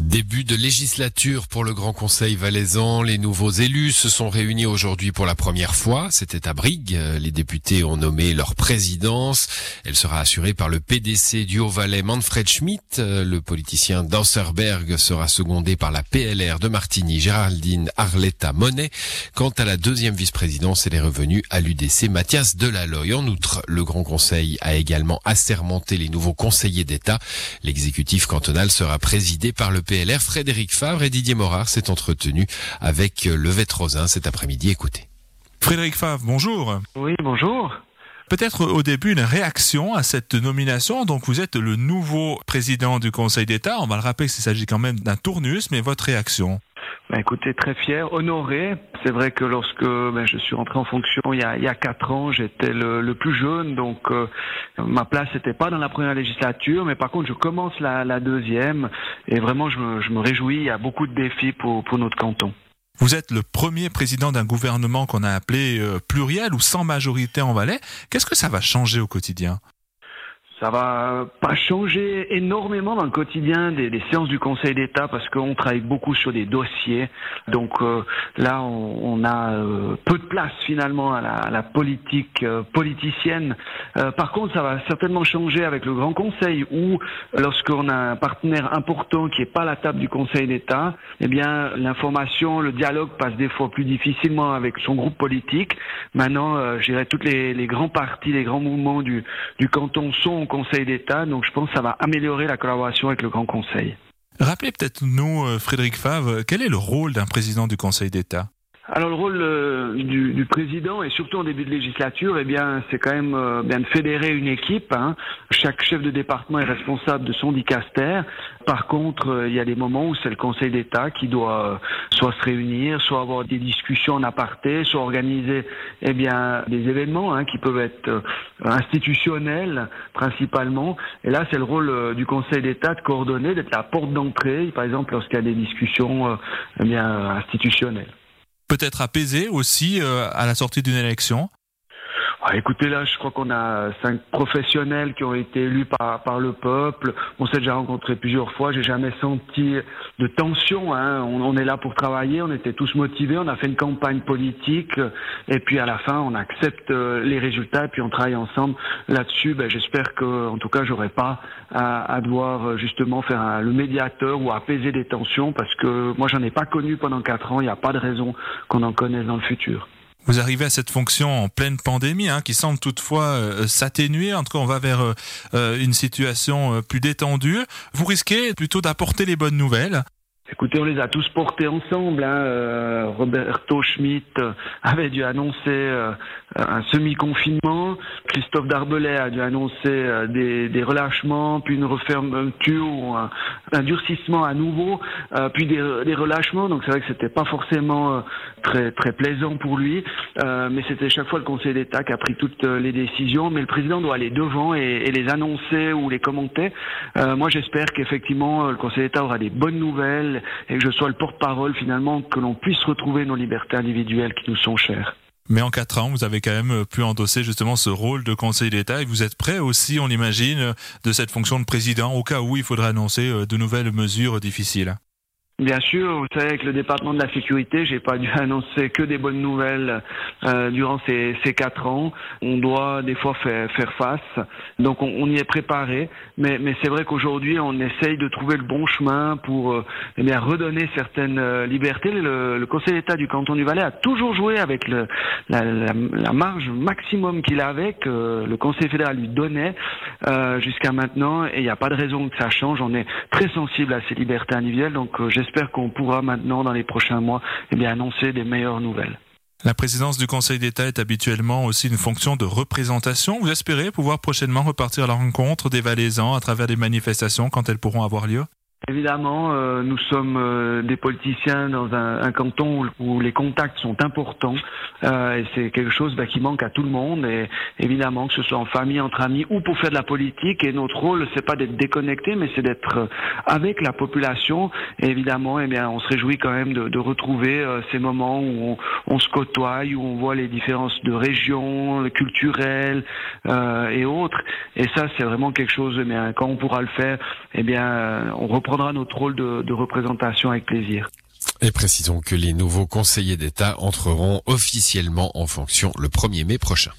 Début de législature pour le Grand Conseil valaisan. Les nouveaux élus se sont réunis aujourd'hui pour la première fois. C'était à Brigue. Les députés ont nommé leur présidence. Elle sera assurée par le PDC du Haut-Valais, Manfred Schmidt. Le politicien d'Anserberg sera secondé par la PLR de Martigny, Géraldine Arletta Monet. Quant à la deuxième vice-présidence, elle est revenue à l'UDC, Mathias Delaloy. En outre, le Grand Conseil a également assermenté les nouveaux conseillers d'État. L'exécutif cantonal sera présidé par le PLR. Frédéric Favre et Didier Morard s'est entretenu avec Levette Rosin cet après-midi. Écoutez. Frédéric Favre, bonjour. Oui, bonjour. Peut-être au début une réaction à cette nomination. Donc vous êtes le nouveau président du Conseil d'État. On va le rappeler qu'il s'agit quand même d'un tournus, mais votre réaction? Bah, écoutez, très fier, honoré. C'est vrai que lorsque ben, je suis rentré en fonction il y a, il y a quatre ans, j'étais le, le, plus jeune, donc euh, ma place n'était pas dans la première législature, mais par contre je commence la, la deuxième et vraiment je me, je me, réjouis. Il y a beaucoup de défis pour, pour notre canton. Vous êtes le premier président d'un gouvernement qu'on a appelé euh, pluriel ou sans majorité en Valais. Qu'est-ce que ça va changer au quotidien? Ça va pas changer énormément dans le quotidien des, des séances du Conseil d'État parce qu'on travaille beaucoup sur des dossiers. Donc euh, là, on, on a euh, peu de place finalement à la, à la politique euh, politicienne. par contre, ça va certainement changer avec le Grand Conseil où, lorsqu'on a un partenaire important qui est pas à la table du Conseil d'État, eh bien l'information, le dialogue passe des fois plus difficilement avec son groupe politique. Maintenant, euh, je dirais toutes les, les grands partis, les grands mouvements du, du canton sont Conseil d'État, donc je pense que ça va améliorer la collaboration avec le Grand Conseil. Rappelez peut-être nous, Frédéric Favre, quel est le rôle d'un président du Conseil d'État? Alors le rôle euh, du, du, président et surtout en début de législature, eh bien c'est quand même euh, bien de fédérer une équipe. Hein. Chaque chef de département est responsable de son dicaster. Par contre, euh, il y a des moments où c'est le Conseil d'État qui doit euh, soit se réunir, soit avoir des discussions en aparté, soit organiser eh bien des événements hein, qui peuvent être institutionnels principalement. Et là, c'est le rôle du Conseil d'État de coordonner, d'être la porte d'entrée, par exemple lorsqu'il y a des discussions eh bien institutionnelles peut-être apaisé aussi euh, à la sortie d'une élection ah, écoutez, là, je crois qu'on a cinq professionnels qui ont été élus par, par le peuple. On s'est déjà rencontré plusieurs fois. J'ai jamais senti de tension. Hein. On, on, est là pour travailler. On était tous motivés. On a fait une campagne politique. Et puis à la fin, on accepte euh, les résultats et puis on travaille ensemble là-dessus. Ben, J'espère que, en tout cas, j'aurai pas à, à, devoir euh, justement faire un, le médiateur ou apaiser des tensions parce que moi, j'en ai pas connu pendant quatre ans. Il n'y a pas de raison qu'on en connaisse dans le futur. Vous arrivez à cette fonction en pleine pandémie, hein, qui semble toutefois euh, s'atténuer. En tout cas, on va vers euh, euh une situation plus détendue. Vous risquez plutôt d'apporter les bonnes nouvelles. Écoutez, on les a tous portés ensemble. Hein. Euh, Roberto Schmidt avait dû annoncer euh, un semi-confinement. Christophe Darbelay a dû annoncer euh, des, relâchements, puis une refermeture ou un, un durcissement à nouveau, euh, puis des, relâchements. Donc c'est vrai que c'était pas forcément euh, très très plaisant pour lui, mais c'était chaque fois le Conseil d'État qui a pris toutes les décisions. Mais le président doit aller devant et les annoncer ou les commenter. moi, j'espère qu'effectivement le Conseil d'État aura des bonnes nouvelles et que je sois le porte-parole finalement, que l'on puisse retrouver nos libertés individuelles qui nous sont chères. Mais en quatre ans, vous avez quand même pu endosser justement ce rôle de Conseil d'État et vous êtes prêt aussi, on imagine, de cette fonction de président au cas où il faudrait annoncer euh, de nouvelles mesures difficiles. Bien sûr, vous savez, avec le département de la sécurité, j'ai pas dû annoncer que des bonnes nouvelles euh, durant ces, ces, quatre ans. On doit des fois faire, faire face, donc on, y est préparé. Mais, c'est vrai qu'aujourd'hui, on essaye de trouver le bon chemin pour euh, eh redonner certaines euh, libertés. Le, Conseil d'État du canton du Valais a toujours joué avec la, marge maximum qu'il avait, que le Conseil fédéral lui donnait euh, jusqu'à maintenant, et il n'y a pas de raison que ça change. On est très sensible à ces libertés individuelles, donc j'espère j'espère qu'on pourra maintenant, dans les prochains mois, eh bien, annoncer des meilleures nouvelles. La présidence du Conseil d'État est habituellement aussi une fonction de représentation. Vous espérez pouvoir prochainement repartir à la rencontre des Valaisans à travers des manifestations quand elles pourront avoir lieu? Évidemment, euh, nous sommes euh, des politiciens dans un, canton où, les contacts sont importants euh, et c'est quelque chose bah, qui manque à tout le monde. Et évidemment, que ce soit en famille, entre amis ou pour faire de la politique. Et notre rôle, c'est pas d'être déconnecté, mais c'est d'être avec la population. Et évidemment, eh bien, on se réjouit quand même de, retrouver ces moments où on, se côtoie, où on voit les différences de régions, culturelles et autres. Et ça, c'est vraiment quelque chose. Eh bien, quand on pourra le faire, eh bien, on reprend notre rôle de représentation avec plaisir. Et précisons que les nouveaux conseillers d'État entreront officiellement en fonction le 1er mai prochain.